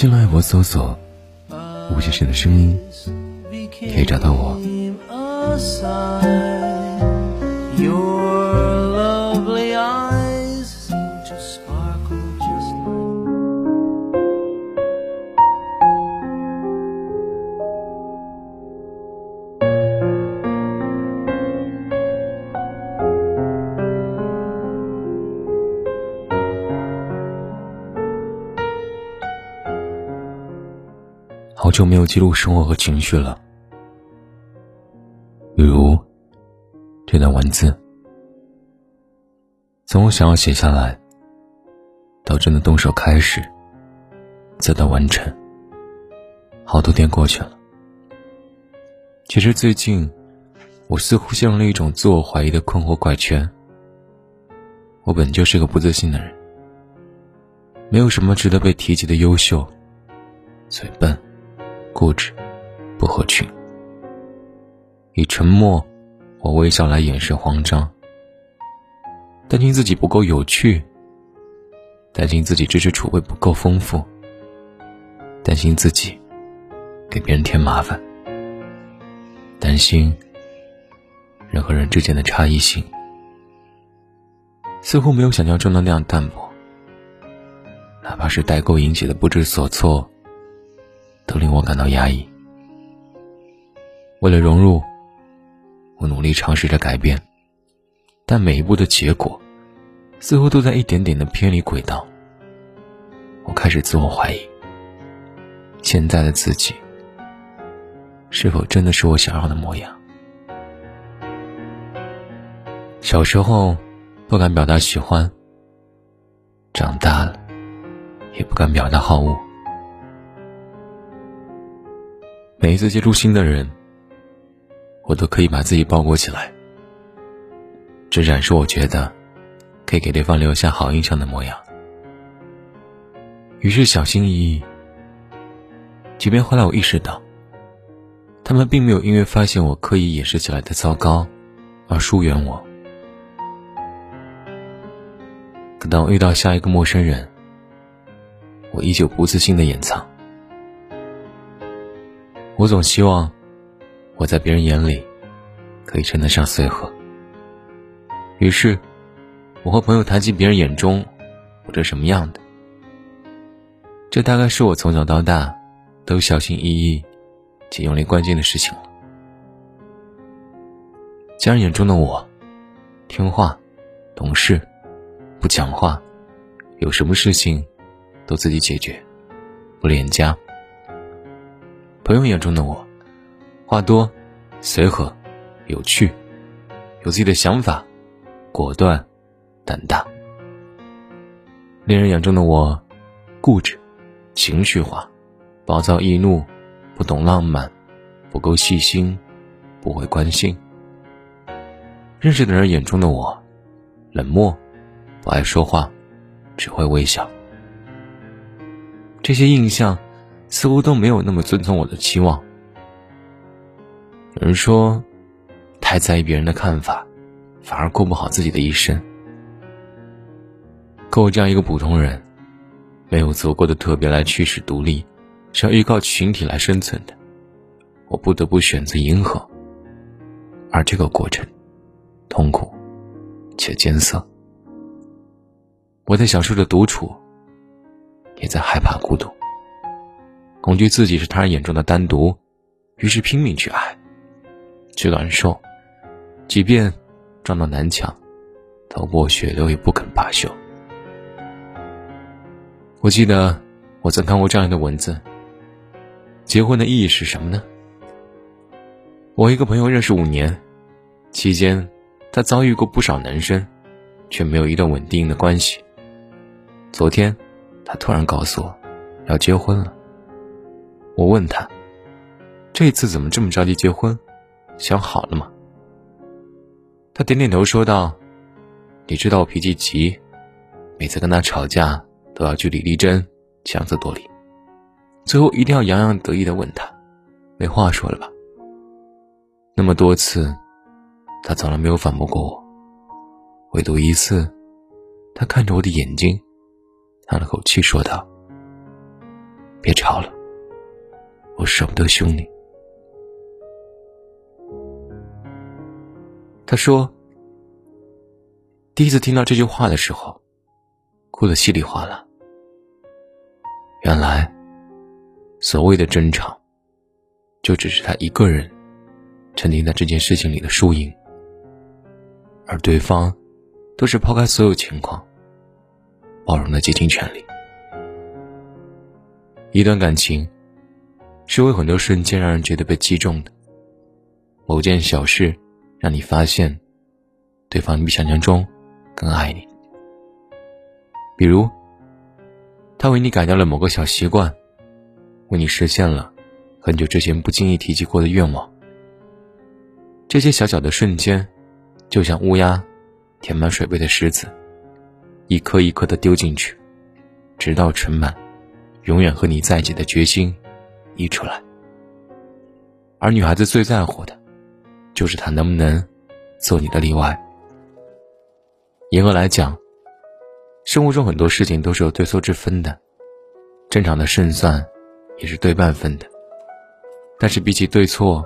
新浪微博搜索“吴先生的声音”，可以找到我。久没有记录生活和情绪了，比如这段文字，从我想要写下来，到真的动手开始，再到完成，好多天过去了。其实最近，我似乎陷入了一种自我怀疑的困惑怪圈。我本就是个不自信的人，没有什么值得被提及的优秀，嘴笨。固执，不合群，以沉默或微笑来掩饰慌张，担心自己不够有趣，担心自己知识储备不够丰富，担心自己给别人添麻烦，担心人和人之间的差异性。似乎没有想象中的那样淡薄，哪怕是代沟引起的不知所措。都令我感到压抑。为了融入，我努力尝试着改变，但每一步的结果，似乎都在一点点的偏离轨道。我开始自我怀疑，现在的自己，是否真的是我想要的模样？小时候不敢表达喜欢，长大了，也不敢表达好恶。每一次接触新的人，我都可以把自己包裹起来，这展示我觉得可以给对方留下好印象的模样。于是小心翼翼，即便后来我意识到，他们并没有因为发现我刻意掩饰起来的糟糕而疏远我。可当我遇到下一个陌生人，我依旧不自信的掩藏。我总希望我在别人眼里可以称得上随和。于是，我和朋友谈及别人眼中我这什么样的。这大概是我从小到大都小心翼翼且用力关心的事情了。家人眼中的我，听话、懂事、不讲话，有什么事情都自己解决，不恋家。朋友眼中的我，话多、随和、有趣，有自己的想法，果断、胆大。恋人眼中的我，固执、情绪化、暴躁易怒，不懂浪漫，不够细心，不会关心。认识的人眼中的我，冷漠，不爱说话，只会微笑。这些印象。似乎都没有那么遵从我的期望。有人说，太在意别人的看法，反而过不好自己的一生。可我这样一个普通人，没有足够的特别来驱使独立，是要依靠群体来生存的。我不得不选择迎合，而这个过程，痛苦且艰涩。我在享受着独处，也在害怕孤独。恐惧自己是他人眼中的单独，于是拼命去爱，去感受，即便撞到南墙，头破血流也不肯罢休。我记得我曾看过这样的文字：结婚的意义是什么呢？我一个朋友认识五年，期间他遭遇过不少男生，却没有一段稳定的关系。昨天，他突然告诉我，要结婚了。我问他：“这次怎么这么着急结婚？想好了吗？”他点点头说道：“你知道我脾气急，每次跟他吵架都要据理力争，强词夺理，最后一定要洋洋得意的问他，没话说了吧？那么多次，他从来没有反驳过我，唯独一次，他看着我的眼睛，叹了口气说道：‘别吵了，我舍不得凶你。’”他说：“第一次听到这句话的时候，哭得稀里哗啦。原来，所谓的争吵，就只是他一个人沉浸在这件事情里的输赢，而对方都是抛开所有情况，包容的竭尽全力。一段感情，是会很多瞬间让人觉得被击中的，某件小事。”让你发现，对方比想象中更爱你。比如，他为你改掉了某个小习惯，为你实现了很久之前不经意提及过的愿望。这些小小的瞬间，就像乌鸦填满水杯的石子，一颗一颗的丢进去，直到盛满，永远和你在一起的决心溢出来。而女孩子最在乎的。就是他能不能做你的例外。严格来讲，生活中很多事情都是有对错之分的，正常的胜算也是对半分的。但是比起对错，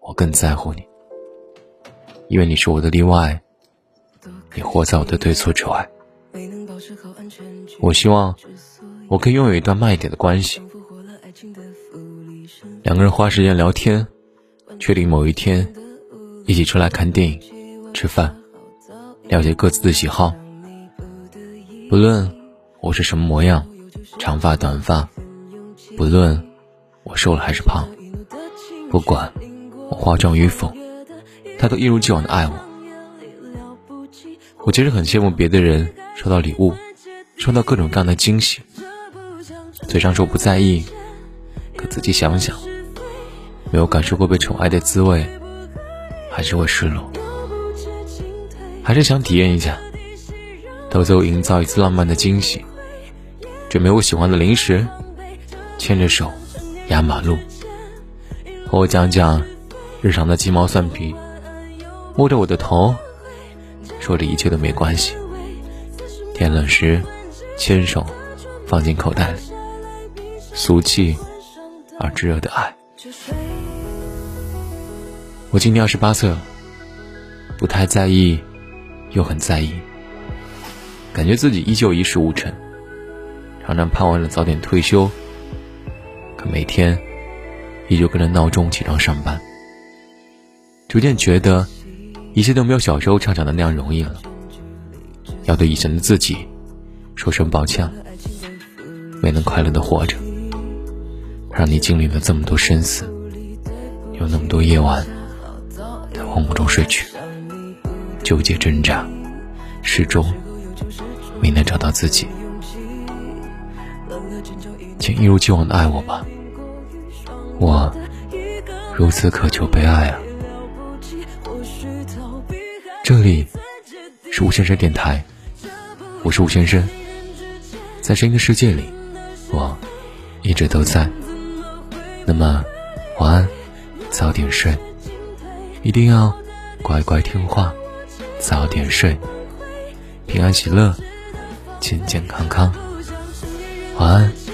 我更在乎你，因为你是我的例外，你活在我的对错之外。我希望我可以拥有一段慢一点的关系，两个人花时间聊天。确定某一天，一起出来看电影、吃饭，了解各自的喜好。不论我是什么模样，长发短发，不论我瘦了还是胖，不管我化妆与否，他都一如既往的爱我。我其实很羡慕别的人收到礼物，收到各种各样的惊喜，嘴上说不在意，可仔细想想。没有感受过被宠爱的滋味，还是会失落，还是想体验一下，偷偷营造一次浪漫的惊喜，准备我喜欢的零食，牵着手压马路，和我讲讲日常的鸡毛蒜皮，摸着我的头，说着一切都没关系，天冷时牵手放进口袋里，俗气而炙热的爱。我今年二十八岁了，不太在意，又很在意，感觉自己依旧一事无成，常常盼望着早点退休，可每天依旧跟着闹钟起床上班，逐渐觉得一切都没有小时候畅想的那样容易了，要对以前的自己说声抱歉，没能快乐的活着，让你经历了这么多生死，有那么多夜晚。梦中睡去，纠结挣扎，始终没能找到自己。请一如既往的爱我吧，我如此渴求被爱啊！这里是吴先生电台，我是吴先生，在声音的世界里，我一直都在。那么，晚安，早点睡。一定要乖乖听话，早点睡，平安喜乐，健健康康，晚安。